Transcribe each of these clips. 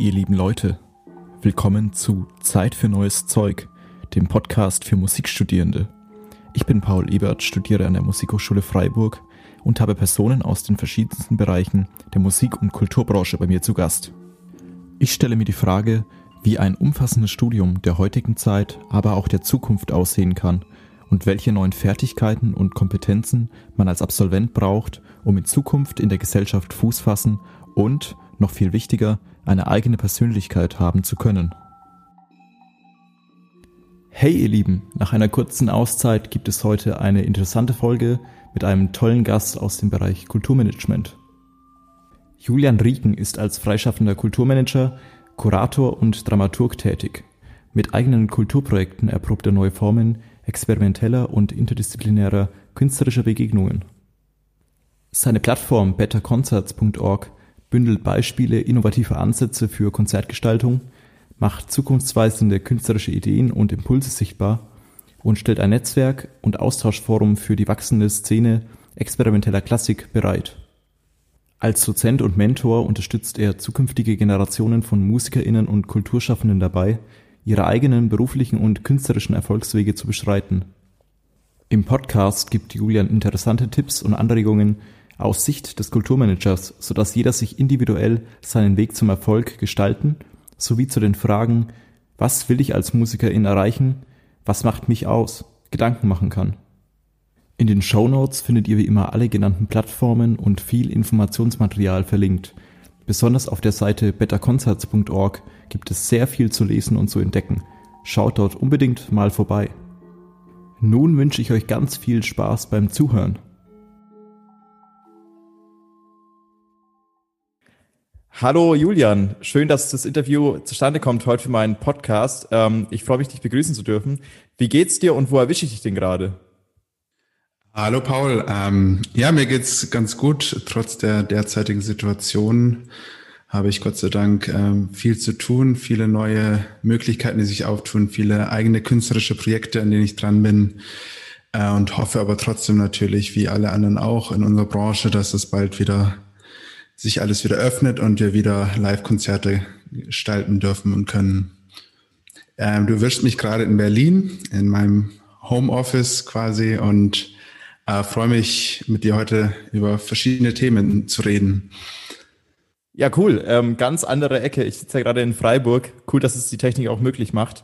ihr lieben Leute. Willkommen zu Zeit für neues Zeug, dem Podcast für Musikstudierende. Ich bin Paul Ebert, studiere an der Musikhochschule Freiburg und habe Personen aus den verschiedensten Bereichen der Musik- und Kulturbranche bei mir zu Gast. Ich stelle mir die Frage, wie ein umfassendes Studium der heutigen Zeit, aber auch der Zukunft aussehen kann und welche neuen Fertigkeiten und Kompetenzen man als Absolvent braucht, um in Zukunft in der Gesellschaft Fuß fassen und, noch viel wichtiger, eine eigene Persönlichkeit haben zu können. Hey ihr Lieben, nach einer kurzen Auszeit gibt es heute eine interessante Folge mit einem tollen Gast aus dem Bereich Kulturmanagement. Julian Rieken ist als freischaffender Kulturmanager, Kurator und Dramaturg tätig. Mit eigenen Kulturprojekten erprobt er neue Formen experimenteller und interdisziplinärer künstlerischer Begegnungen. Seine Plattform betterconcerts.org bündelt Beispiele innovativer Ansätze für Konzertgestaltung, macht zukunftsweisende künstlerische Ideen und Impulse sichtbar und stellt ein Netzwerk und Austauschforum für die wachsende Szene experimenteller Klassik bereit. Als Dozent und Mentor unterstützt er zukünftige Generationen von Musikerinnen und Kulturschaffenden dabei, ihre eigenen beruflichen und künstlerischen Erfolgswege zu beschreiten. Im Podcast gibt Julian interessante Tipps und Anregungen aus Sicht des Kulturmanagers, sodass jeder sich individuell seinen Weg zum Erfolg gestalten sowie zu den Fragen, was will ich als Musikerin erreichen, was macht mich aus, Gedanken machen kann. In den Show Notes findet ihr wie immer alle genannten Plattformen und viel Informationsmaterial verlinkt – Besonders auf der Seite betterconcerts.org gibt es sehr viel zu lesen und zu entdecken. Schaut dort unbedingt mal vorbei. Nun wünsche ich euch ganz viel Spaß beim Zuhören. Hallo Julian, schön, dass das Interview zustande kommt heute für meinen Podcast. Ähm, ich freue mich, dich begrüßen zu dürfen. Wie geht's dir und wo erwische ich dich denn gerade? Hallo Paul. Ähm, ja, mir geht's ganz gut. Trotz der derzeitigen Situation habe ich Gott sei Dank ähm, viel zu tun, viele neue Möglichkeiten, die sich auftun, viele eigene künstlerische Projekte, an denen ich dran bin. Äh, und hoffe aber trotzdem natürlich, wie alle anderen auch in unserer Branche, dass es bald wieder sich alles wieder öffnet und wir wieder Live-Konzerte gestalten dürfen und können. Ähm, du wirst mich gerade in Berlin, in meinem Homeoffice quasi und äh, freue mich, mit dir heute über verschiedene Themen zu reden. Ja, cool. Ähm, ganz andere Ecke. Ich sitze ja gerade in Freiburg. Cool, dass es die Technik auch möglich macht.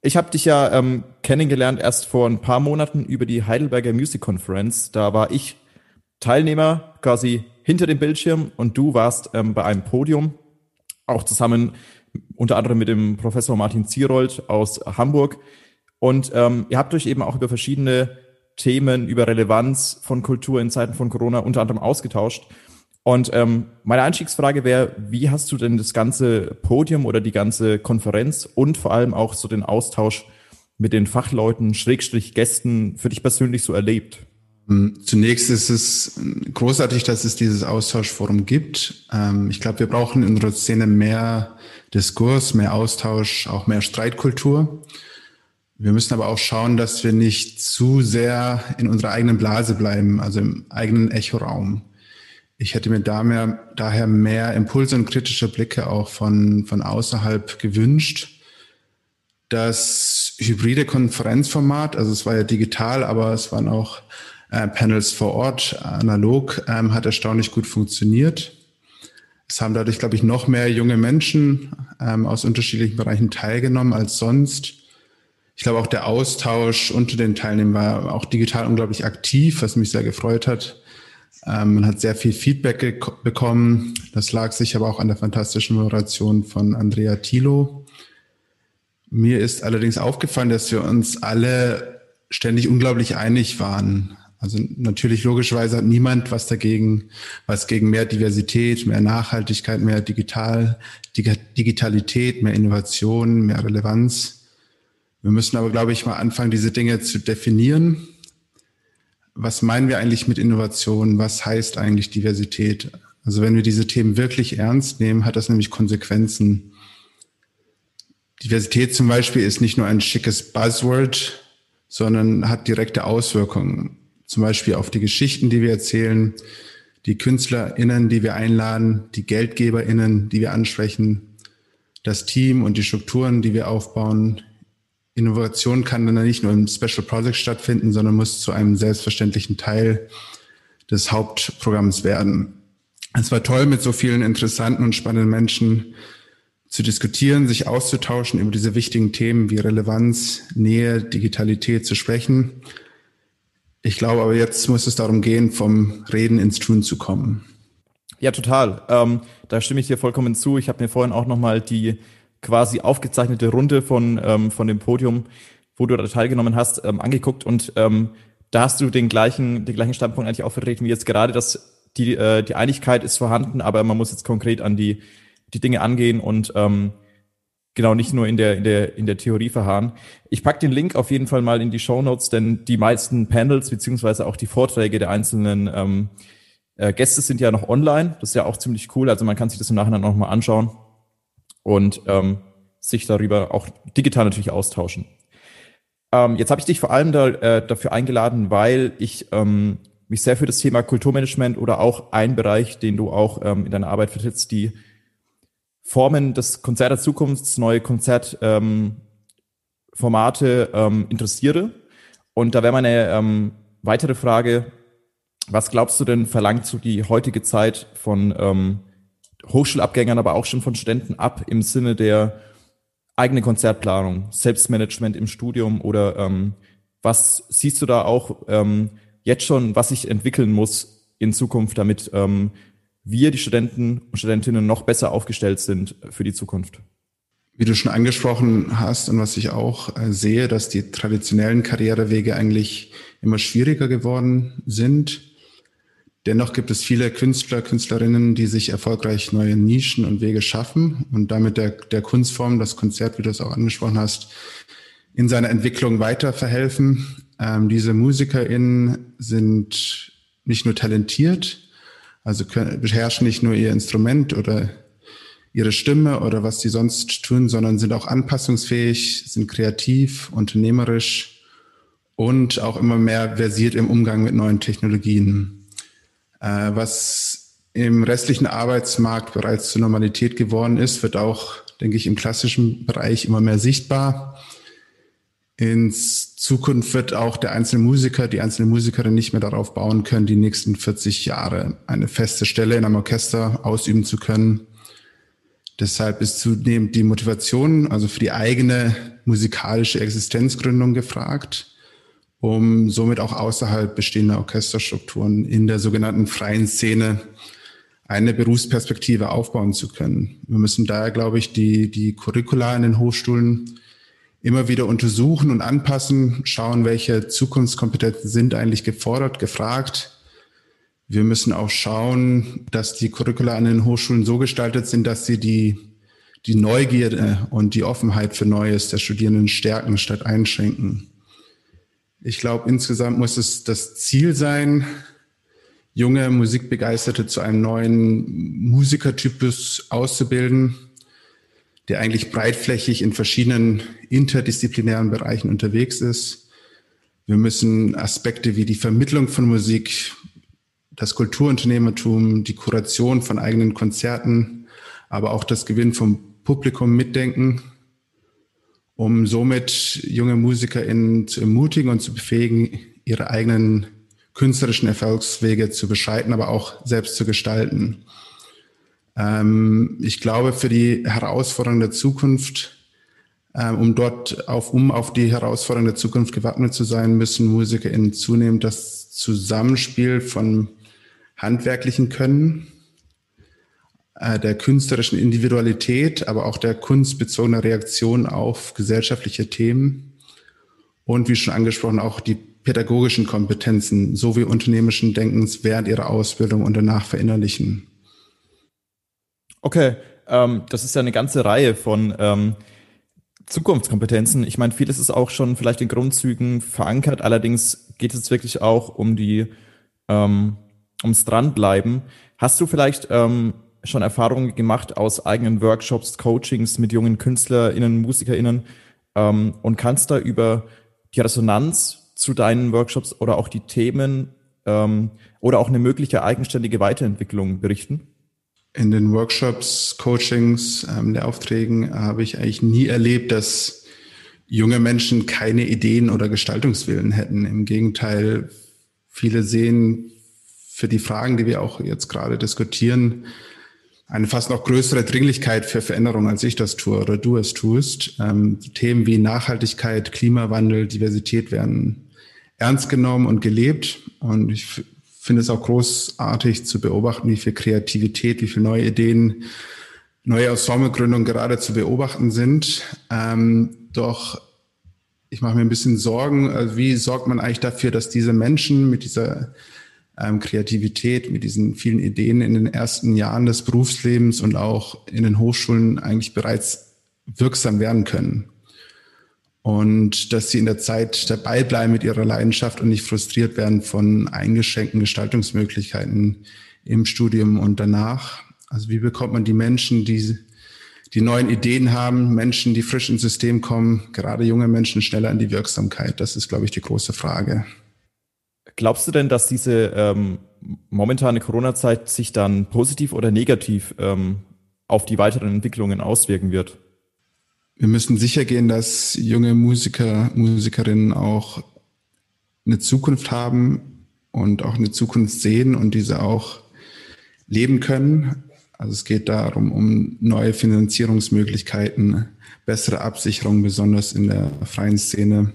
Ich habe dich ja ähm, kennengelernt erst vor ein paar Monaten über die Heidelberger Music Conference. Da war ich Teilnehmer quasi hinter dem Bildschirm und du warst ähm, bei einem Podium, auch zusammen unter anderem mit dem Professor Martin Zierold aus Hamburg. Und ähm, ihr habt euch eben auch über verschiedene Themen über Relevanz von Kultur in Zeiten von Corona unter anderem ausgetauscht. Und ähm, meine Einstiegsfrage wäre, wie hast du denn das ganze Podium oder die ganze Konferenz und vor allem auch so den Austausch mit den Fachleuten, Schrägstrich Gästen für dich persönlich so erlebt? Ähm, zunächst ist es großartig, dass es dieses Austauschforum gibt. Ähm, ich glaube, wir brauchen in unserer Szene mehr Diskurs, mehr Austausch, auch mehr Streitkultur. Wir müssen aber auch schauen, dass wir nicht zu sehr in unserer eigenen Blase bleiben, also im eigenen Echoraum. Ich hätte mir da mehr, daher mehr Impulse und kritische Blicke auch von, von außerhalb gewünscht. Das hybride Konferenzformat, also es war ja digital, aber es waren auch äh, Panels vor Ort, analog, ähm, hat erstaunlich gut funktioniert. Es haben dadurch, glaube ich, noch mehr junge Menschen ähm, aus unterschiedlichen Bereichen teilgenommen als sonst ich glaube auch der Austausch unter den Teilnehmern war auch digital unglaublich aktiv, was mich sehr gefreut hat. Ähm, man hat sehr viel Feedback bekommen. Das lag sich aber auch an der fantastischen Moderation von Andrea Thilo. Mir ist allerdings aufgefallen, dass wir uns alle ständig unglaublich einig waren. Also natürlich logischerweise hat niemand was dagegen, was gegen mehr Diversität, mehr Nachhaltigkeit, mehr Digital, Digitalität, mehr Innovation, mehr Relevanz. Wir müssen aber, glaube ich, mal anfangen, diese Dinge zu definieren. Was meinen wir eigentlich mit Innovation? Was heißt eigentlich Diversität? Also wenn wir diese Themen wirklich ernst nehmen, hat das nämlich Konsequenzen. Diversität zum Beispiel ist nicht nur ein schickes Buzzword, sondern hat direkte Auswirkungen. Zum Beispiel auf die Geschichten, die wir erzählen, die KünstlerInnen, die wir einladen, die GeldgeberInnen, die wir ansprechen, das Team und die Strukturen, die wir aufbauen. Innovation kann dann nicht nur im Special Project stattfinden, sondern muss zu einem selbstverständlichen Teil des Hauptprogramms werden. Es war toll, mit so vielen interessanten und spannenden Menschen zu diskutieren, sich auszutauschen über diese wichtigen Themen wie Relevanz, Nähe, Digitalität zu sprechen. Ich glaube aber jetzt muss es darum gehen, vom Reden ins Tun zu kommen. Ja, total. Ähm, da stimme ich dir vollkommen zu. Ich habe mir vorhin auch nochmal die quasi aufgezeichnete Runde von, ähm, von dem Podium, wo du da teilgenommen hast, ähm, angeguckt und ähm, da hast du den gleichen, den gleichen Standpunkt eigentlich auch vertreten wie jetzt gerade, dass die, äh, die Einigkeit ist vorhanden, aber man muss jetzt konkret an die, die Dinge angehen und ähm, genau nicht nur in der, in der, in der Theorie verharren. Ich pack den Link auf jeden Fall mal in die Show Notes, denn die meisten Panels beziehungsweise auch die Vorträge der einzelnen ähm, äh, Gäste sind ja noch online. Das ist ja auch ziemlich cool. Also man kann sich das im Nachhinein noch mal anschauen und ähm, sich darüber auch digital natürlich austauschen. Ähm, jetzt habe ich dich vor allem da, äh, dafür eingeladen, weil ich ähm, mich sehr für das Thema Kulturmanagement oder auch ein Bereich, den du auch ähm, in deiner Arbeit vertrittst, die Formen des Konzert der Zukunft, neue Konzertformate ähm, ähm, interessiere. Und da wäre meine ähm, weitere Frage, was glaubst du denn, verlangt so die heutige Zeit von ähm, Hochschulabgängern, aber auch schon von Studenten ab im Sinne der eigene Konzertplanung, Selbstmanagement im Studium oder ähm, was siehst du da auch ähm, jetzt schon, was sich entwickeln muss in Zukunft, damit ähm, wir, die Studenten und Studentinnen, noch besser aufgestellt sind für die Zukunft? Wie du schon angesprochen hast und was ich auch äh, sehe, dass die traditionellen Karrierewege eigentlich immer schwieriger geworden sind. Dennoch gibt es viele Künstler, Künstlerinnen, die sich erfolgreich neue Nischen und Wege schaffen und damit der, der Kunstform, das Konzert, wie du es auch angesprochen hast, in seiner Entwicklung weiter verhelfen. Ähm, diese MusikerInnen sind nicht nur talentiert, also können, beherrschen nicht nur ihr Instrument oder ihre Stimme oder was sie sonst tun, sondern sind auch anpassungsfähig, sind kreativ, unternehmerisch und auch immer mehr versiert im Umgang mit neuen Technologien. Äh, was im restlichen Arbeitsmarkt bereits zur Normalität geworden ist, wird auch, denke ich, im klassischen Bereich immer mehr sichtbar. In Zukunft wird auch der einzelne Musiker, die einzelne Musikerin nicht mehr darauf bauen können, die nächsten 40 Jahre eine feste Stelle in einem Orchester ausüben zu können. Deshalb ist zunehmend die Motivation, also für die eigene musikalische Existenzgründung gefragt um somit auch außerhalb bestehender Orchesterstrukturen in der sogenannten freien Szene eine Berufsperspektive aufbauen zu können. Wir müssen daher, glaube ich, die, die Curricula in den Hochschulen immer wieder untersuchen und anpassen, schauen, welche Zukunftskompetenzen sind eigentlich gefordert, gefragt. Wir müssen auch schauen, dass die Curricula an den Hochschulen so gestaltet sind, dass sie die, die Neugierde und die Offenheit für Neues der Studierenden stärken statt einschränken. Ich glaube, insgesamt muss es das Ziel sein, junge Musikbegeisterte zu einem neuen Musikertypus auszubilden, der eigentlich breitflächig in verschiedenen interdisziplinären Bereichen unterwegs ist. Wir müssen Aspekte wie die Vermittlung von Musik, das Kulturunternehmertum, die Kuration von eigenen Konzerten, aber auch das Gewinn vom Publikum mitdenken um somit junge MusikerInnen zu ermutigen und zu befähigen, ihre eigenen künstlerischen Erfolgswege zu beschreiten, aber auch selbst zu gestalten. Ähm, ich glaube, für die Herausforderungen der Zukunft, ähm, um dort auf, um auf die Herausforderungen der Zukunft gewappnet zu sein, müssen MusikerInnen zunehmend das Zusammenspiel von handwerklichen Können, äh, der künstlerischen Individualität, aber auch der kunstbezogenen Reaktion auf gesellschaftliche Themen und wie schon angesprochen auch die pädagogischen Kompetenzen sowie unternehmerischen Denkens während ihrer Ausbildung und danach verinnerlichen. Okay, ähm, das ist ja eine ganze Reihe von ähm, Zukunftskompetenzen. Ich meine, vieles ist auch schon vielleicht in Grundzügen verankert. Allerdings geht es wirklich auch um die ähm, ums Dranbleiben. Hast du vielleicht ähm, schon Erfahrungen gemacht aus eigenen Workshops, Coachings mit jungen KünstlerInnen, MusikerInnen ähm, und kannst da über die Resonanz zu deinen Workshops oder auch die Themen ähm, oder auch eine mögliche eigenständige Weiterentwicklung berichten? In den Workshops, Coachings, ähm, Lehraufträgen habe ich eigentlich nie erlebt, dass junge Menschen keine Ideen oder Gestaltungswillen hätten. Im Gegenteil, viele sehen für die Fragen, die wir auch jetzt gerade diskutieren, eine fast noch größere Dringlichkeit für Veränderung, als ich das tue oder du es tust. Ähm, Themen wie Nachhaltigkeit, Klimawandel, Diversität werden ernst genommen und gelebt. Und ich finde es auch großartig zu beobachten, wie viel Kreativität, wie viele neue Ideen, neue Ensemblegründungen gerade zu beobachten sind. Ähm, doch ich mache mir ein bisschen Sorgen, also wie sorgt man eigentlich dafür, dass diese Menschen mit dieser ähm, Kreativität, mit diesen vielen Ideen in den ersten Jahren des Berufslebens und auch in den Hochschulen eigentlich bereits wirksam werden können. Und dass sie in der Zeit dabei bleiben mit ihrer Leidenschaft und nicht frustriert werden von eingeschränkten Gestaltungsmöglichkeiten im Studium und danach. Also wie bekommt man die Menschen, die die neuen Ideen haben, Menschen, die frisch ins System kommen, gerade junge Menschen schneller in die Wirksamkeit? Das ist, glaube ich, die große Frage. Glaubst du denn, dass diese ähm, momentane Corona-Zeit sich dann positiv oder negativ ähm, auf die weiteren Entwicklungen auswirken wird? Wir müssen sicher gehen, dass junge Musiker, Musikerinnen auch eine Zukunft haben und auch eine Zukunft sehen und diese auch leben können. Also es geht darum, um neue Finanzierungsmöglichkeiten, bessere Absicherung, besonders in der freien Szene,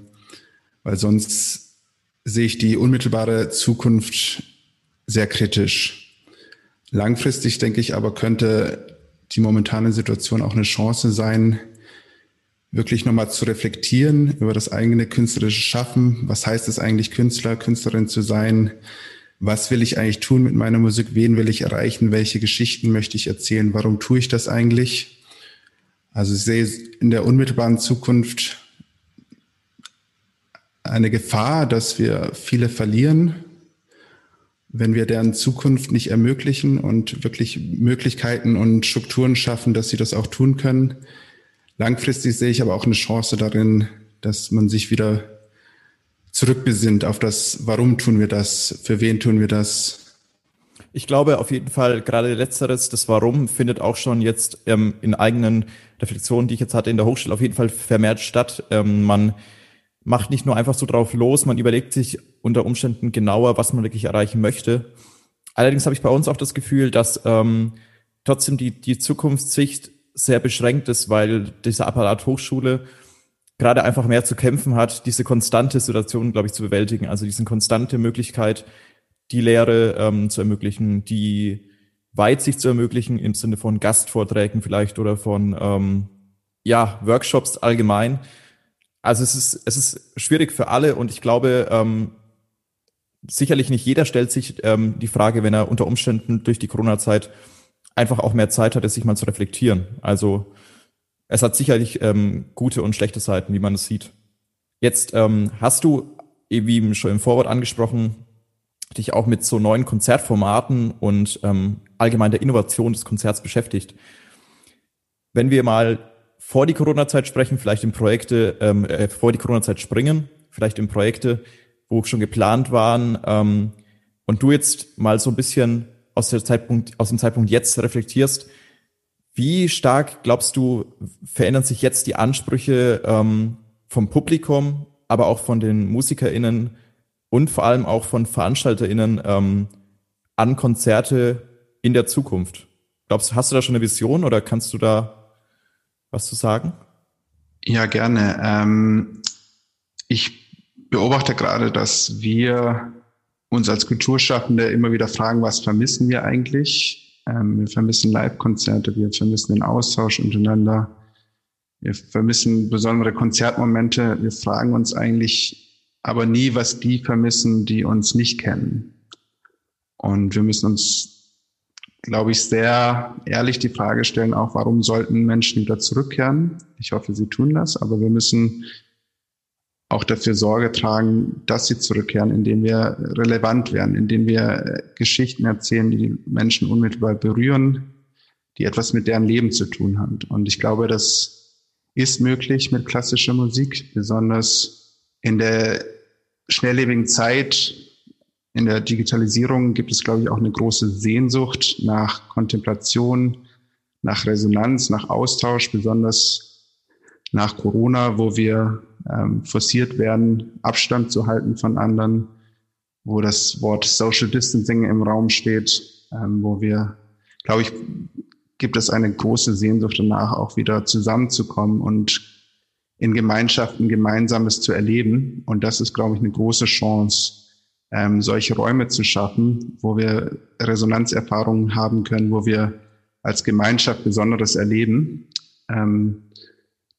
weil sonst sehe ich die unmittelbare Zukunft sehr kritisch. Langfristig denke ich aber, könnte die momentane Situation auch eine Chance sein, wirklich nochmal zu reflektieren über das eigene künstlerische Schaffen. Was heißt es eigentlich, Künstler, Künstlerin zu sein? Was will ich eigentlich tun mit meiner Musik? Wen will ich erreichen? Welche Geschichten möchte ich erzählen? Warum tue ich das eigentlich? Also ich sehe in der unmittelbaren Zukunft eine Gefahr, dass wir viele verlieren, wenn wir deren Zukunft nicht ermöglichen und wirklich Möglichkeiten und Strukturen schaffen, dass sie das auch tun können. Langfristig sehe ich aber auch eine Chance darin, dass man sich wieder zurückbesinnt auf das, warum tun wir das, für wen tun wir das. Ich glaube auf jeden Fall, gerade letzteres, das Warum findet auch schon jetzt ähm, in eigenen Reflexionen, die ich jetzt hatte in der Hochschule, auf jeden Fall vermehrt statt. Ähm, man macht nicht nur einfach so drauf los, man überlegt sich unter Umständen genauer, was man wirklich erreichen möchte. Allerdings habe ich bei uns auch das Gefühl, dass ähm, trotzdem die, die Zukunftssicht sehr beschränkt ist, weil dieser Apparat Hochschule gerade einfach mehr zu kämpfen hat, diese konstante Situation, glaube ich, zu bewältigen. Also diese konstante Möglichkeit, die Lehre ähm, zu ermöglichen, die Weitsicht zu ermöglichen im Sinne von Gastvorträgen vielleicht oder von ähm, ja Workshops allgemein. Also es ist, es ist schwierig für alle und ich glaube, ähm, sicherlich nicht jeder stellt sich ähm, die Frage, wenn er unter Umständen durch die Corona-Zeit einfach auch mehr Zeit hatte, sich mal zu reflektieren. Also es hat sicherlich ähm, gute und schlechte Seiten, wie man es sieht. Jetzt ähm, hast du, wie schon im Vorwort angesprochen, dich auch mit so neuen Konzertformaten und ähm, allgemein der Innovation des Konzerts beschäftigt. Wenn wir mal vor die Corona-Zeit sprechen, vielleicht in Projekte, ähm, äh, vor die Corona-Zeit springen, vielleicht in Projekte, wo schon geplant waren, ähm, und du jetzt mal so ein bisschen aus, der Zeitpunkt, aus dem Zeitpunkt jetzt reflektierst, wie stark glaubst du, verändern sich jetzt die Ansprüche ähm, vom Publikum, aber auch von den MusikerInnen und vor allem auch von VeranstalterInnen ähm, an Konzerte in der Zukunft? Glaubst du, hast du da schon eine Vision oder kannst du da was zu sagen? Ja, gerne. Ähm, ich beobachte gerade, dass wir uns als Kulturschaffende immer wieder fragen, was vermissen wir eigentlich? Ähm, wir vermissen Live-Konzerte, wir vermissen den Austausch untereinander, wir vermissen besondere Konzertmomente. Wir fragen uns eigentlich aber nie, was die vermissen, die uns nicht kennen. Und wir müssen uns glaube ich, sehr ehrlich die Frage stellen, auch warum sollten Menschen wieder zurückkehren? Ich hoffe, sie tun das, aber wir müssen auch dafür Sorge tragen, dass sie zurückkehren, indem wir relevant werden, indem wir äh, Geschichten erzählen, die die Menschen unmittelbar berühren, die etwas mit deren Leben zu tun haben. Und ich glaube, das ist möglich mit klassischer Musik, besonders in der schnelllebigen Zeit in der Digitalisierung gibt es, glaube ich, auch eine große Sehnsucht nach Kontemplation, nach Resonanz, nach Austausch, besonders nach Corona, wo wir ähm, forciert werden, Abstand zu halten von anderen, wo das Wort Social Distancing im Raum steht, ähm, wo wir, glaube ich, gibt es eine große Sehnsucht danach, auch wieder zusammenzukommen und in Gemeinschaften Gemeinsames zu erleben. Und das ist, glaube ich, eine große Chance, ähm, solche Räume zu schaffen, wo wir Resonanzerfahrungen haben können, wo wir als Gemeinschaft Besonderes erleben. Ähm,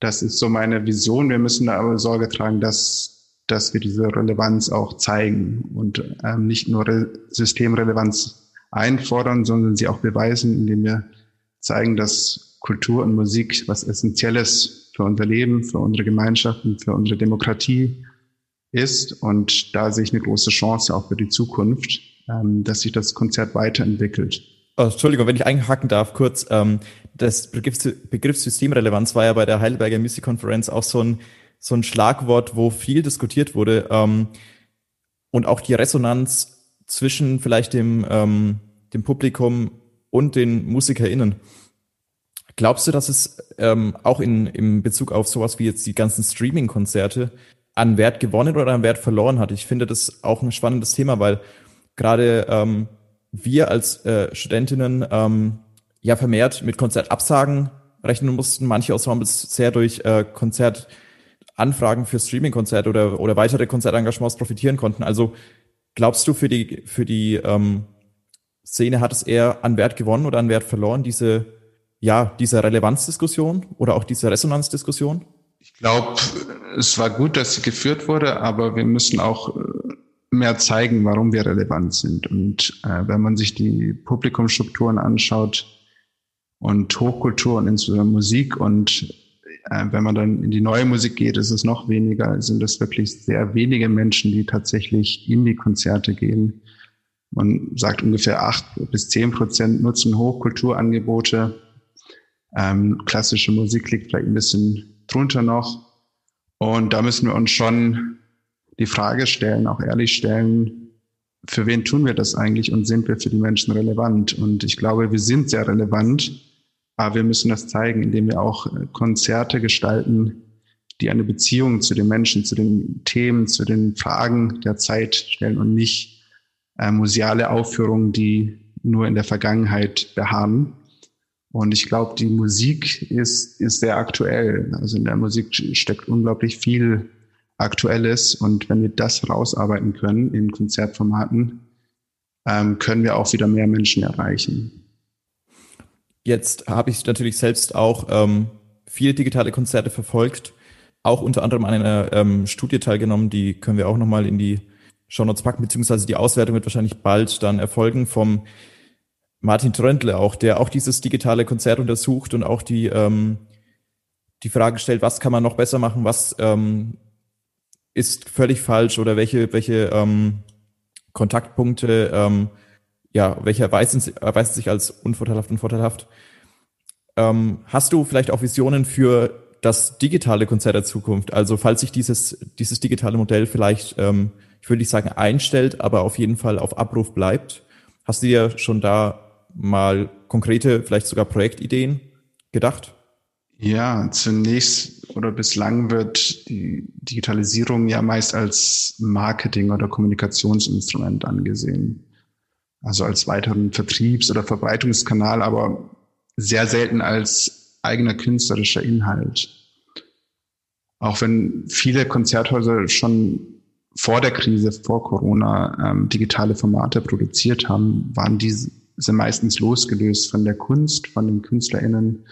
das ist so meine Vision. Wir müssen aber Sorge tragen, dass, dass wir diese Relevanz auch zeigen und ähm, nicht nur Re Systemrelevanz einfordern, sondern sie auch beweisen, indem wir zeigen, dass Kultur und Musik was Essentielles für unser Leben, für unsere Gemeinschaften, für unsere Demokratie ist. Und da sehe ich eine große Chance auch für die Zukunft, ähm, dass sich das Konzert weiterentwickelt. Oh, Entschuldigung, wenn ich einhaken darf, kurz. Ähm, das Begriff, Begriff Systemrelevanz war ja bei der Heidelberger Music Conference auch so ein, so ein Schlagwort, wo viel diskutiert wurde. Ähm, und auch die Resonanz zwischen vielleicht dem, ähm, dem Publikum und den MusikerInnen. Glaubst du, dass es ähm, auch in, im Bezug auf sowas wie jetzt die ganzen Streaming-Konzerte an Wert gewonnen oder an Wert verloren hat. Ich finde das auch ein spannendes Thema, weil gerade ähm, wir als äh, Studentinnen ähm, ja vermehrt mit Konzertabsagen rechnen mussten. Manche Ensembles sehr durch äh, Konzertanfragen für Streaming-Konzerte oder, oder weitere Konzertengagements profitieren konnten. Also glaubst du, für die, für die ähm, Szene hat es eher an Wert gewonnen oder an Wert verloren, diese, ja, diese Relevanzdiskussion oder auch diese Resonanzdiskussion? Ich glaube, es war gut, dass sie geführt wurde, aber wir müssen auch äh, mehr zeigen, warum wir relevant sind. Und äh, wenn man sich die Publikumsstrukturen anschaut und Hochkultur und insbesondere Musik und äh, wenn man dann in die neue Musik geht, ist es noch weniger, sind es wirklich sehr wenige Menschen, die tatsächlich in die Konzerte gehen. Man sagt ungefähr acht bis zehn Prozent nutzen Hochkulturangebote. Ähm, klassische Musik liegt vielleicht ein bisschen drunter noch. Und da müssen wir uns schon die Frage stellen, auch ehrlich stellen, für wen tun wir das eigentlich und sind wir für die Menschen relevant? Und ich glaube, wir sind sehr relevant, aber wir müssen das zeigen, indem wir auch äh, Konzerte gestalten, die eine Beziehung zu den Menschen, zu den Themen, zu den Fragen der Zeit stellen und nicht äh, museale Aufführungen, die nur in der Vergangenheit beharren. Und ich glaube, die Musik ist, ist sehr aktuell. Also in der Musik steckt unglaublich viel Aktuelles. Und wenn wir das rausarbeiten können in Konzertformaten, ähm, können wir auch wieder mehr Menschen erreichen. Jetzt habe ich natürlich selbst auch ähm, viele digitale Konzerte verfolgt, auch unter anderem an einer ähm, Studie teilgenommen, die können wir auch nochmal in die Shownotes packen, beziehungsweise die Auswertung wird wahrscheinlich bald dann erfolgen vom Martin Tröndle auch, der auch dieses digitale Konzert untersucht und auch die, ähm, die Frage stellt, was kann man noch besser machen, was ähm, ist völlig falsch oder welche, welche ähm, Kontaktpunkte, ähm, ja, welche erweisen, erweisen sich als unvorteilhaft und vorteilhaft. Ähm, hast du vielleicht auch Visionen für das digitale Konzert der Zukunft? Also falls sich dieses, dieses digitale Modell vielleicht, ähm, ich würde nicht sagen einstellt, aber auf jeden Fall auf Abruf bleibt, hast du dir schon da mal konkrete, vielleicht sogar Projektideen gedacht? Ja, zunächst oder bislang wird die Digitalisierung ja meist als Marketing- oder Kommunikationsinstrument angesehen. Also als weiteren Vertriebs- oder Verbreitungskanal, aber sehr selten als eigener künstlerischer Inhalt. Auch wenn viele Konzerthäuser schon vor der Krise, vor Corona, ähm, digitale Formate produziert haben, waren diese meistens losgelöst von der Kunst, von den KünstlerInnen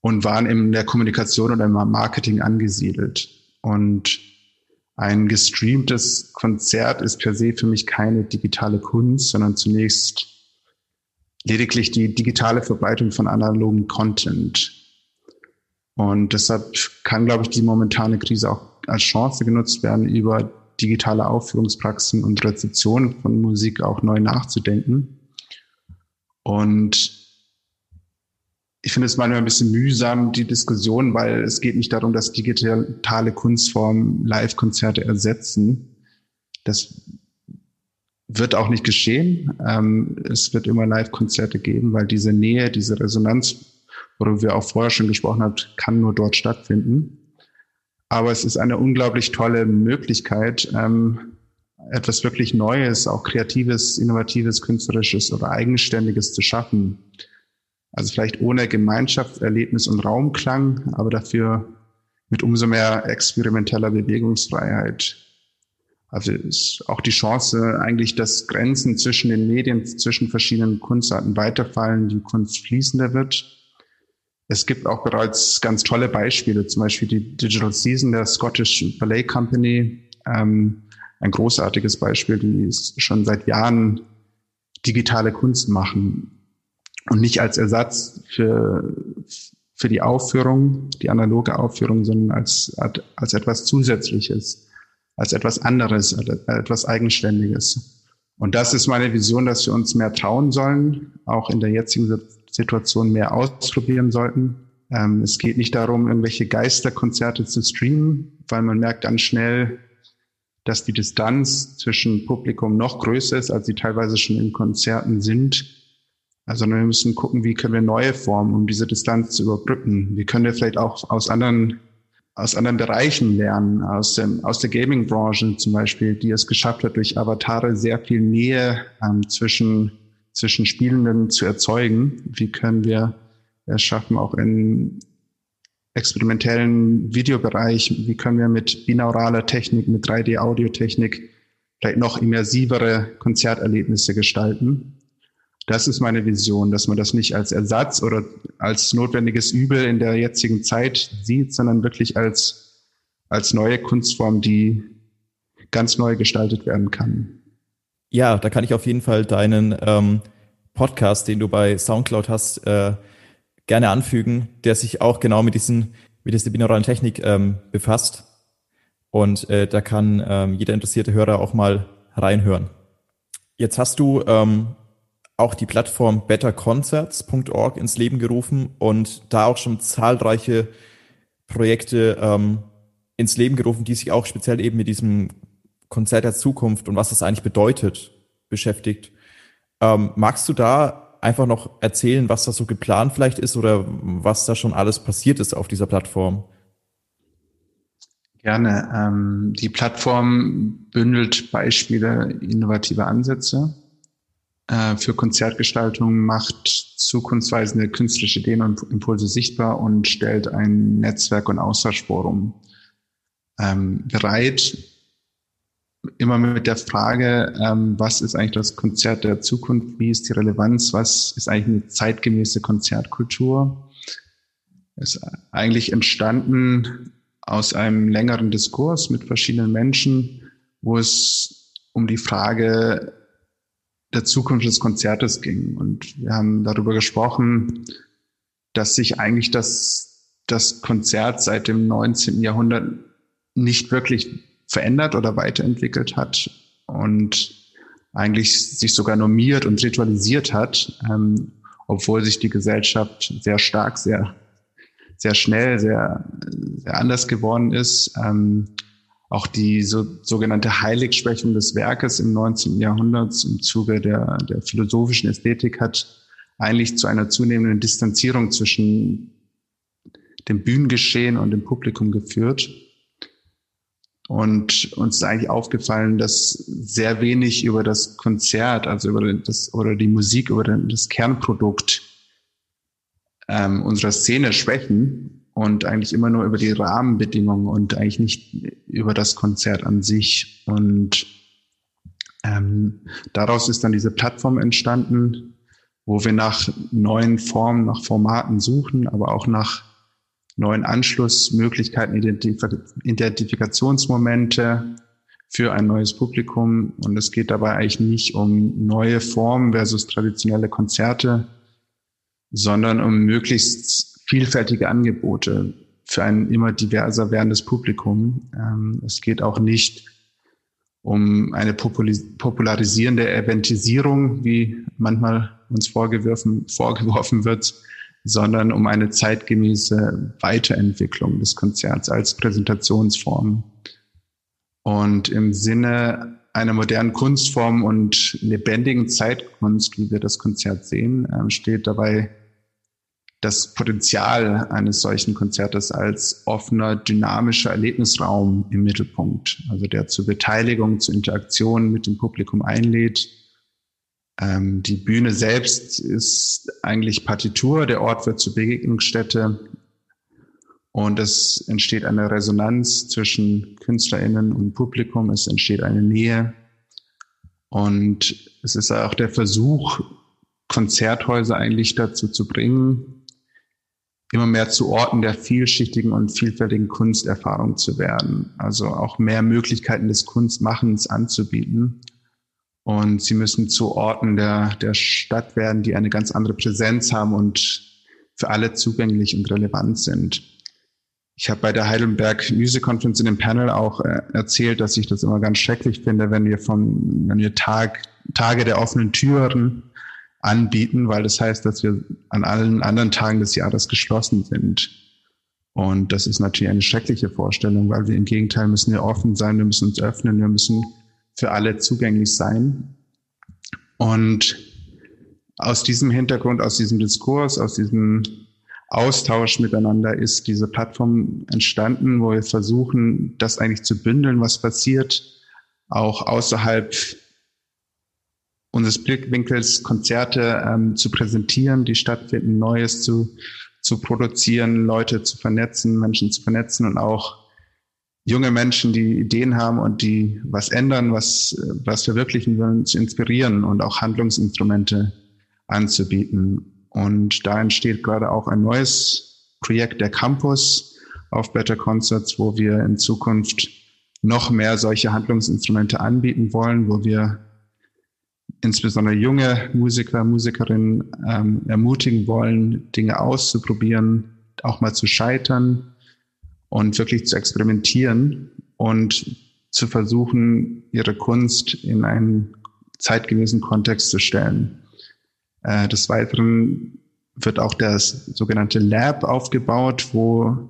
und waren in der Kommunikation oder im Marketing angesiedelt. Und ein gestreamtes Konzert ist per se für mich keine digitale Kunst, sondern zunächst lediglich die digitale Verbreitung von analogen Content. Und deshalb kann, glaube ich, die momentane Krise auch als Chance genutzt werden, über digitale Aufführungspraxen und Rezeption von Musik auch neu nachzudenken und ich finde es manchmal ein bisschen mühsam, die Diskussion, weil es geht nicht darum, dass digitale Kunstformen Live-Konzerte ersetzen. Das wird auch nicht geschehen. Ähm, es wird immer Live-Konzerte geben, weil diese Nähe, diese Resonanz, worüber wir auch vorher schon gesprochen haben, kann nur dort stattfinden. Aber es ist eine unglaublich tolle Möglichkeit, ähm, etwas wirklich Neues, auch Kreatives, Innovatives, Künstlerisches oder Eigenständiges zu schaffen. Also vielleicht ohne Gemeinschaftserlebnis und Raumklang, aber dafür mit umso mehr experimenteller Bewegungsfreiheit. Also ist auch die Chance eigentlich, dass Grenzen zwischen den Medien, zwischen verschiedenen Kunstarten weiterfallen, die Kunst fließender wird. Es gibt auch bereits ganz tolle Beispiele, zum Beispiel die Digital Season der Scottish Ballet Company, ähm, ein großartiges Beispiel, die schon seit Jahren digitale Kunst machen und nicht als Ersatz für, für die Aufführung, die analoge Aufführung, sondern als, als etwas Zusätzliches, als etwas anderes, etwas Eigenständiges. Und das ist meine Vision, dass wir uns mehr trauen sollen, auch in der jetzigen Situation mehr ausprobieren sollten. Ähm, es geht nicht darum, irgendwelche Geisterkonzerte zu streamen, weil man merkt dann schnell, dass die Distanz zwischen Publikum noch größer ist, als sie teilweise schon in Konzerten sind. Also wir müssen gucken, wie können wir neue Formen, um diese Distanz zu überbrücken. Wie können wir vielleicht auch aus anderen, aus anderen Bereichen lernen, aus, dem, aus der Gaming-Branche zum Beispiel, die es geschafft hat, durch Avatare sehr viel Nähe ähm, zwischen, zwischen Spielenden zu erzeugen. Wie können wir es schaffen, auch in experimentellen Videobereich, wie können wir mit binauraler Technik, mit 3D-Audiotechnik vielleicht noch immersivere Konzerterlebnisse gestalten das ist meine Vision, dass man das nicht als Ersatz oder als notwendiges Übel in der jetzigen Zeit sieht, sondern wirklich als, als neue Kunstform, die ganz neu gestaltet werden kann. Ja, da kann ich auf jeden Fall deinen ähm, Podcast, den du bei SoundCloud hast, äh, gerne anfügen, der sich auch genau mit diesen mit dieser binauralen Technik ähm, befasst. Und äh, da kann ähm, jeder interessierte Hörer auch mal reinhören. Jetzt hast du ähm, auch die Plattform betterconcerts.org ins Leben gerufen und da auch schon zahlreiche Projekte ähm, ins Leben gerufen, die sich auch speziell eben mit diesem Konzert der Zukunft und was das eigentlich bedeutet beschäftigt. Ähm, magst du da einfach noch erzählen, was da so geplant vielleicht ist oder was da schon alles passiert ist auf dieser Plattform? Gerne. Ähm, die Plattform bündelt Beispiele innovativer Ansätze äh, für Konzertgestaltung, macht zukunftsweisende künstlerische Ideen und Impulse sichtbar und stellt ein Netzwerk- und Austauschforum ähm, bereit. Immer mit der Frage, ähm, was ist eigentlich das Konzert der Zukunft? Wie ist die Relevanz? Was ist eigentlich eine zeitgemäße Konzertkultur? Ist eigentlich entstanden aus einem längeren Diskurs mit verschiedenen Menschen, wo es um die Frage der Zukunft des Konzertes ging. Und wir haben darüber gesprochen, dass sich eigentlich das, das Konzert seit dem 19. Jahrhundert nicht wirklich verändert oder weiterentwickelt hat und eigentlich sich sogar normiert und ritualisiert hat, ähm, obwohl sich die Gesellschaft sehr stark, sehr, sehr schnell, sehr, sehr anders geworden ist. Ähm, auch die so, sogenannte Heiligsprechung des Werkes im 19. Jahrhundert im Zuge der, der philosophischen Ästhetik hat eigentlich zu einer zunehmenden Distanzierung zwischen dem Bühnengeschehen und dem Publikum geführt. Und uns ist eigentlich aufgefallen, dass sehr wenig über das Konzert, also über das oder die Musik, über das Kernprodukt ähm, unserer Szene sprechen und eigentlich immer nur über die Rahmenbedingungen und eigentlich nicht über das Konzert an sich. Und ähm, daraus ist dann diese Plattform entstanden, wo wir nach neuen Formen, nach Formaten suchen, aber auch nach neuen Anschlussmöglichkeiten, Identif Identifikationsmomente für ein neues Publikum. Und es geht dabei eigentlich nicht um neue Formen versus traditionelle Konzerte, sondern um möglichst vielfältige Angebote für ein immer diverser werdendes Publikum. Ähm, es geht auch nicht um eine popularisierende Eventisierung, wie manchmal uns vorgeworfen, vorgeworfen wird, sondern um eine zeitgemäße Weiterentwicklung des Konzerts als Präsentationsform. Und im Sinne einer modernen Kunstform und lebendigen Zeitkunst, wie wir das Konzert sehen, ähm, steht dabei das Potenzial eines solchen Konzertes als offener, dynamischer Erlebnisraum im Mittelpunkt, also der zur Beteiligung, zur Interaktion mit dem Publikum einlädt. Ähm, die Bühne selbst ist eigentlich Partitur, der Ort wird zur Begegnungsstätte und es entsteht eine Resonanz zwischen KünstlerInnen und Publikum, es entsteht eine Nähe und es ist auch der Versuch, Konzerthäuser eigentlich dazu zu bringen, immer mehr zu Orten der vielschichtigen und vielfältigen Kunsterfahrung zu werden. Also auch mehr Möglichkeiten des Kunstmachens anzubieten. Und sie müssen zu Orten der, der Stadt werden, die eine ganz andere Präsenz haben und für alle zugänglich und relevant sind. Ich habe bei der Heidelberg Music Conference in dem Panel auch äh, erzählt, dass ich das immer ganz schrecklich finde, wenn wir von, wenn wir Tag, Tage der offenen Türen anbieten, weil das heißt, dass wir an allen anderen Tagen des Jahres geschlossen sind. Und das ist natürlich eine schreckliche Vorstellung, weil wir im Gegenteil müssen wir offen sein, wir müssen uns öffnen, wir müssen für alle zugänglich sein. Und aus diesem Hintergrund, aus diesem Diskurs, aus diesem Austausch miteinander ist diese Plattform entstanden, wo wir versuchen, das eigentlich zu bündeln, was passiert, auch außerhalb unseres Blickwinkels Konzerte ähm, zu präsentieren, die stattfinden, Neues zu, zu produzieren, Leute zu vernetzen, Menschen zu vernetzen und auch junge Menschen, die Ideen haben und die was ändern, was, was verwirklichen wollen, zu inspirieren und auch Handlungsinstrumente anzubieten. Und da entsteht gerade auch ein neues Projekt, der Campus auf Better Concerts, wo wir in Zukunft noch mehr solche Handlungsinstrumente anbieten wollen, wo wir insbesondere junge Musiker, Musikerinnen ähm, ermutigen wollen, Dinge auszuprobieren, auch mal zu scheitern und wirklich zu experimentieren und zu versuchen, ihre Kunst in einen zeitgemäßen Kontext zu stellen. Äh, des Weiteren wird auch das sogenannte Lab aufgebaut, wo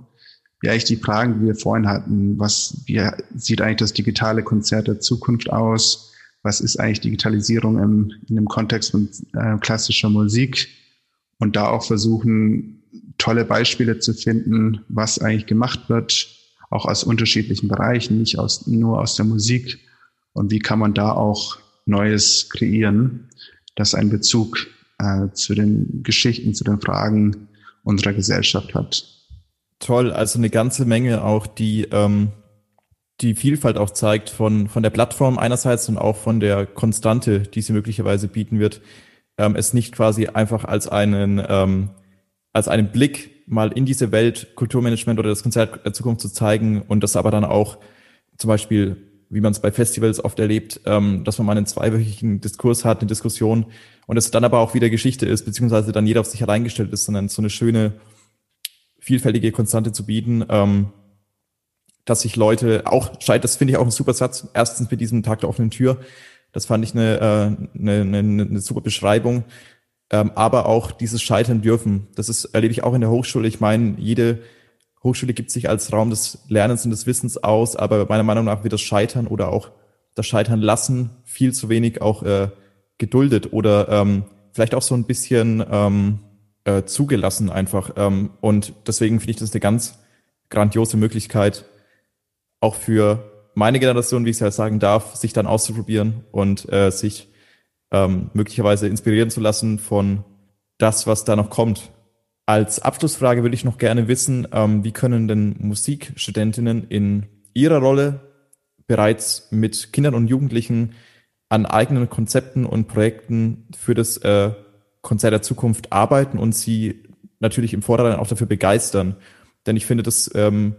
ja ich die Fragen, die wir vorhin hatten, was, wie sieht eigentlich das digitale Konzert der Zukunft aus? Was ist eigentlich Digitalisierung im, in dem Kontext von äh, klassischer Musik und da auch versuchen, tolle Beispiele zu finden, was eigentlich gemacht wird, auch aus unterschiedlichen Bereichen, nicht aus, nur aus der Musik und wie kann man da auch Neues kreieren, das einen Bezug äh, zu den Geschichten, zu den Fragen unserer Gesellschaft hat. Toll, also eine ganze Menge auch, die ähm, die Vielfalt auch zeigt von, von der Plattform einerseits und auch von der Konstante, die sie möglicherweise bieten wird, ähm, es nicht quasi einfach als einen, ähm, als einen Blick mal in diese Welt Kulturmanagement oder das Konzert der Zukunft zu zeigen und das aber dann auch zum Beispiel, wie man es bei Festivals oft erlebt, ähm, dass man mal einen zweiwöchigen Diskurs hat, eine Diskussion und es dann aber auch wieder Geschichte ist, beziehungsweise dann jeder auf sich allein ist, sondern so eine schöne, vielfältige Konstante zu bieten, ähm, dass sich Leute auch scheit, das finde ich auch ein super Satz. Erstens mit diesem Tag der offenen Tür. Das fand ich eine, äh, eine, eine, eine super Beschreibung. Ähm, aber auch dieses Scheitern dürfen. Das ist, erlebe ich auch in der Hochschule. Ich meine, jede Hochschule gibt sich als Raum des Lernens und des Wissens aus, aber meiner Meinung nach wird das Scheitern oder auch das Scheitern lassen viel zu wenig auch äh, geduldet oder ähm, vielleicht auch so ein bisschen ähm, äh, zugelassen einfach. Ähm, und deswegen finde ich das eine ganz grandiose Möglichkeit, auch für meine Generation, wie ich es ja sagen darf, sich dann auszuprobieren und äh, sich ähm, möglicherweise inspirieren zu lassen von das, was da noch kommt. Als Abschlussfrage würde ich noch gerne wissen, ähm, wie können denn Musikstudentinnen in ihrer Rolle bereits mit Kindern und Jugendlichen an eigenen Konzepten und Projekten für das äh, Konzert der Zukunft arbeiten und sie natürlich im Vordergrund auch dafür begeistern. Denn ich finde, das ähm,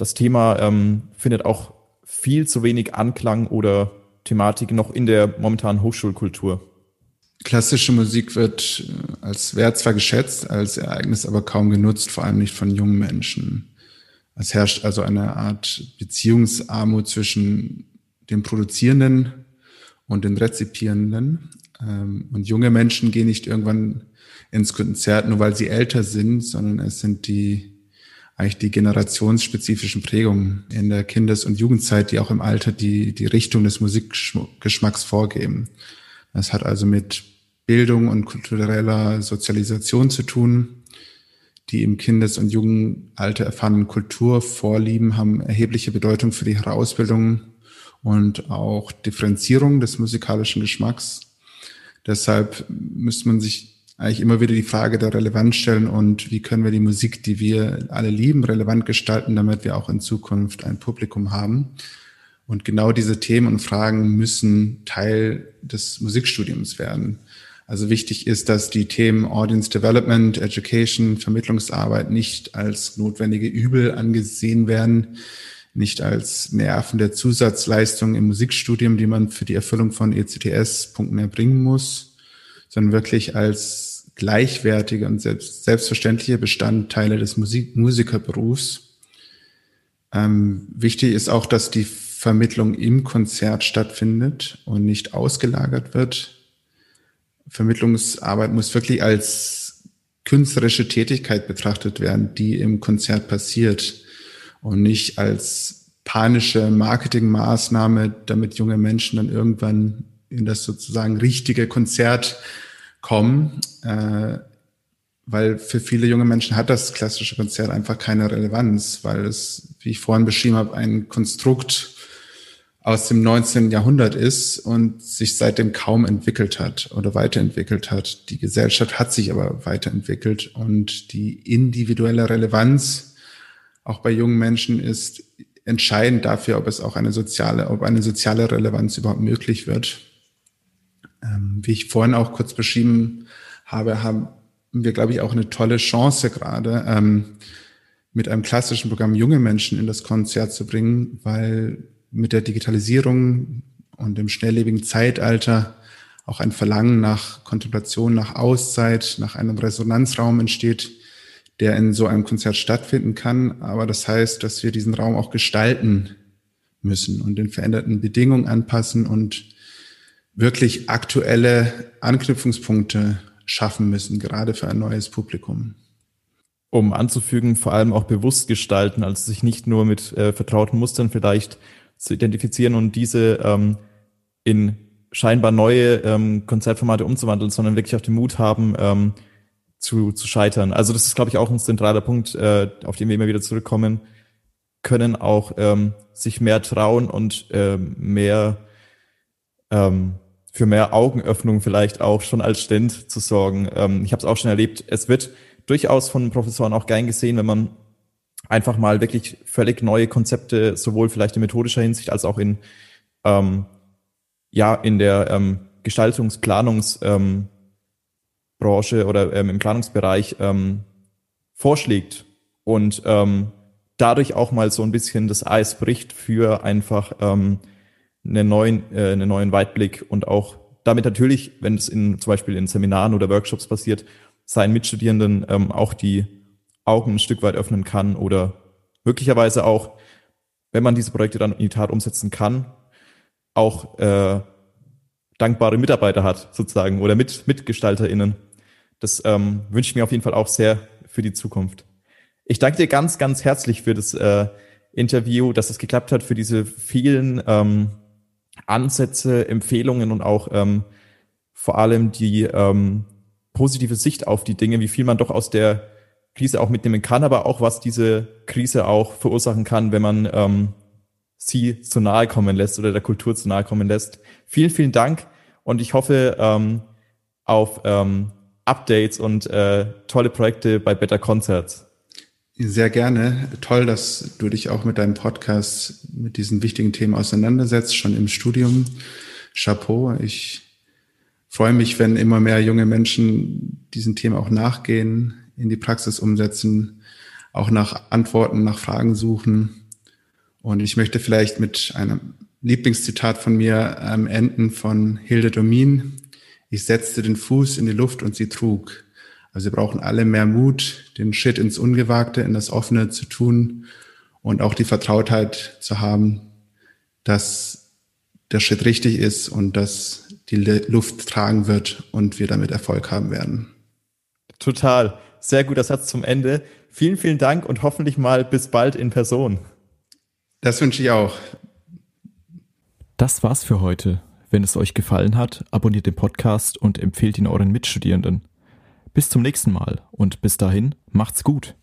das Thema ähm, findet auch viel zu wenig Anklang oder Thematik noch in der momentanen Hochschulkultur. Klassische Musik wird äh, als Wert zwar geschätzt, als Ereignis aber kaum genutzt, vor allem nicht von jungen Menschen. Es herrscht also eine Art Beziehungsarmut zwischen dem Produzierenden und den Rezipierenden. Ähm, und junge Menschen gehen nicht irgendwann ins Konzert, nur weil sie älter sind, sondern es sind die eigentlich die generationsspezifischen Prägungen in der Kindes- und Jugendzeit, die auch im Alter die, die Richtung des Musikgeschmacks vorgeben. Das hat also mit Bildung und kultureller Sozialisation zu tun. Die im Kindes- und Jugendalter erfahrenen Kulturvorlieben haben erhebliche Bedeutung für die Herausbildung und auch Differenzierung des musikalischen Geschmacks. Deshalb müsste man sich eigentlich immer wieder die Frage der Relevanz stellen und wie können wir die Musik, die wir alle lieben, relevant gestalten, damit wir auch in Zukunft ein Publikum haben. Und genau diese Themen und Fragen müssen Teil des Musikstudiums werden. Also wichtig ist, dass die Themen Audience Development, Education, Vermittlungsarbeit nicht als notwendige Übel angesehen werden, nicht als nervende Zusatzleistung im Musikstudium, die man für die Erfüllung von ECTS-Punkten erbringen muss, sondern wirklich als gleichwertige und selbst, selbstverständliche Bestandteile des Musik Musikerberufs. Ähm, wichtig ist auch, dass die Vermittlung im Konzert stattfindet und nicht ausgelagert wird. Vermittlungsarbeit muss wirklich als künstlerische Tätigkeit betrachtet werden, die im Konzert passiert und nicht als panische Marketingmaßnahme, damit junge Menschen dann irgendwann in das sozusagen richtige Konzert kommen, äh, weil für viele junge Menschen hat das klassische Konzert einfach keine Relevanz, weil es, wie ich vorhin beschrieben habe, ein Konstrukt aus dem 19. Jahrhundert ist und sich seitdem kaum entwickelt hat oder weiterentwickelt hat. Die Gesellschaft hat sich aber weiterentwickelt und die individuelle Relevanz auch bei jungen Menschen ist entscheidend dafür, ob es auch eine soziale, ob eine soziale Relevanz überhaupt möglich wird. Ähm, wie ich vorhin auch kurz beschrieben habe, haben wir, glaube ich, auch eine tolle Chance gerade, ähm, mit einem klassischen Programm junge Menschen in das Konzert zu bringen, weil mit der Digitalisierung und dem schnelllebigen Zeitalter auch ein Verlangen nach Kontemplation, nach Auszeit, nach einem Resonanzraum entsteht, der in so einem Konzert stattfinden kann. Aber das heißt, dass wir diesen Raum auch gestalten müssen und den veränderten Bedingungen anpassen und wirklich aktuelle Anknüpfungspunkte schaffen müssen, gerade für ein neues Publikum. Um anzufügen, vor allem auch bewusst gestalten, also sich nicht nur mit äh, vertrauten Mustern vielleicht zu identifizieren und diese ähm, in scheinbar neue ähm, Konzertformate umzuwandeln, sondern wirklich auch den Mut haben, ähm, zu, zu scheitern. Also das ist, glaube ich, auch ein zentraler Punkt, äh, auf den wir immer wieder zurückkommen, können auch ähm, sich mehr trauen und ähm, mehr ähm, für mehr Augenöffnung vielleicht auch schon als Stand zu sorgen. Ähm, ich habe es auch schon erlebt. Es wird durchaus von Professoren auch gern gesehen, wenn man einfach mal wirklich völlig neue Konzepte sowohl vielleicht in methodischer Hinsicht als auch in ähm, ja in der ähm, Gestaltungsplanungsbranche ähm, oder ähm, im Planungsbereich ähm, vorschlägt und ähm, dadurch auch mal so ein bisschen das Eis bricht für einfach ähm, einen neuen, äh, einen neuen Weitblick und auch damit natürlich, wenn es in zum Beispiel in Seminaren oder Workshops passiert, seinen Mitstudierenden ähm, auch die Augen ein Stück weit öffnen kann oder möglicherweise auch, wenn man diese Projekte dann in die Tat umsetzen kann, auch äh, dankbare Mitarbeiter hat sozusagen oder mit MitgestalterInnen. Das ähm, wünsche ich mir auf jeden Fall auch sehr für die Zukunft. Ich danke dir ganz, ganz herzlich für das äh, Interview, dass es geklappt hat, für diese vielen ähm, Ansätze, Empfehlungen und auch ähm, vor allem die ähm, positive Sicht auf die Dinge, wie viel man doch aus der Krise auch mitnehmen kann, aber auch was diese Krise auch verursachen kann, wenn man ähm, sie zu nahe kommen lässt oder der Kultur zu nahe kommen lässt. Vielen, vielen Dank und ich hoffe ähm, auf ähm, Updates und äh, tolle Projekte bei Better Concerts. Sehr gerne. Toll, dass du dich auch mit deinem Podcast mit diesen wichtigen Themen auseinandersetzt, schon im Studium. Chapeau. Ich freue mich, wenn immer mehr junge Menschen diesen Themen auch nachgehen, in die Praxis umsetzen, auch nach Antworten, nach Fragen suchen. Und ich möchte vielleicht mit einem Lieblingszitat von mir ähm, enden von Hilde Domin. Ich setzte den Fuß in die Luft und sie trug. Also wir brauchen alle mehr Mut, den Schritt ins Ungewagte, in das Offene zu tun und auch die Vertrautheit zu haben, dass der Schritt richtig ist und dass die Luft tragen wird und wir damit Erfolg haben werden. Total. Sehr guter Satz zum Ende. Vielen, vielen Dank und hoffentlich mal bis bald in Person. Das wünsche ich auch. Das war's für heute. Wenn es euch gefallen hat, abonniert den Podcast und empfehlt ihn euren Mitstudierenden. Bis zum nächsten Mal und bis dahin macht's gut.